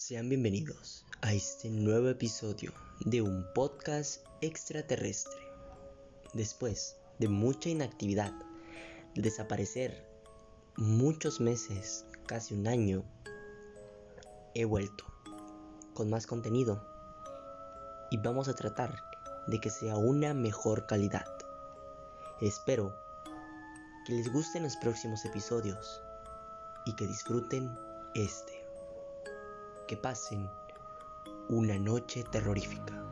Sean bienvenidos a este nuevo episodio de un podcast extraterrestre. Después de mucha inactividad, de desaparecer muchos meses, casi un año, he vuelto con más contenido y vamos a tratar de que sea una mejor calidad. Espero que les gusten los próximos episodios y que disfruten este. Que pasen una noche terrorífica.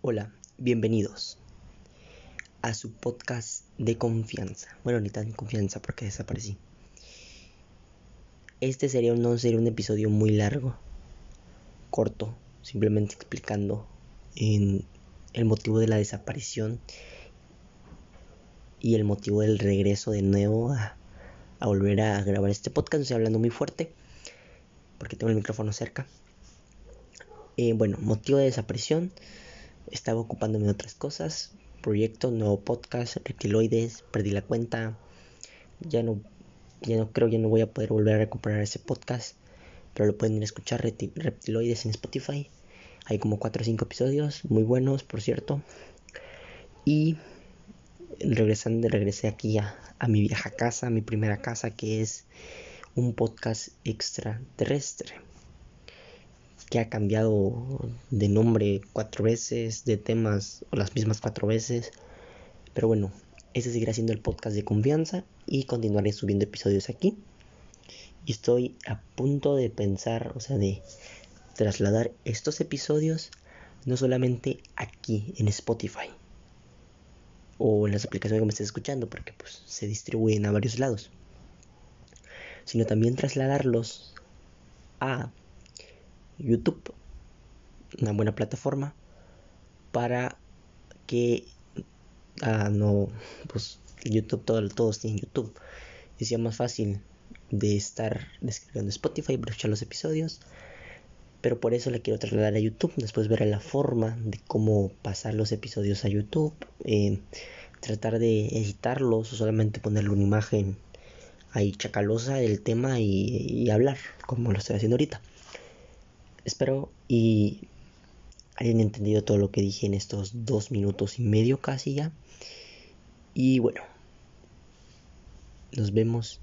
Hola, bienvenidos a su podcast de confianza. Bueno, ni tan confianza porque desaparecí. Este sería no sería un episodio muy largo, corto, simplemente explicando el motivo de la desaparición y el motivo del regreso de nuevo a, a volver a grabar este podcast. Estoy hablando muy fuerte porque tengo el micrófono cerca. Eh, bueno, motivo de desaparición estaba ocupándome de otras cosas. Proyecto, nuevo podcast, reptiloides, perdí la cuenta. Ya no, ya no creo, ya no voy a poder volver a recuperar ese podcast. Pero lo pueden ir a escuchar, reptiloides en Spotify. Hay como 4 o 5 episodios, muy buenos, por cierto. Y regresando, regresé aquí a, a mi vieja casa, a mi primera casa, que es un podcast extraterrestre que ha cambiado de nombre cuatro veces, de temas o las mismas cuatro veces. Pero bueno, ese seguirá siendo el podcast de confianza y continuaré subiendo episodios aquí. Y estoy a punto de pensar, o sea, de trasladar estos episodios no solamente aquí en Spotify o en las aplicaciones que me estés escuchando, porque pues se distribuyen a varios lados, sino también trasladarlos a YouTube, una buena plataforma para que ah, no, pues YouTube, todo, todos tienen YouTube, y sea más fácil de estar descargando Spotify, escuchar los episodios, pero por eso le quiero trasladar a YouTube, después veré la forma de cómo pasar los episodios a YouTube, eh, tratar de editarlos o solamente ponerle una imagen ahí chacalosa del tema y, y hablar, como lo estoy haciendo ahorita. Espero y hayan entendido todo lo que dije en estos dos minutos y medio casi ya. Y bueno, nos vemos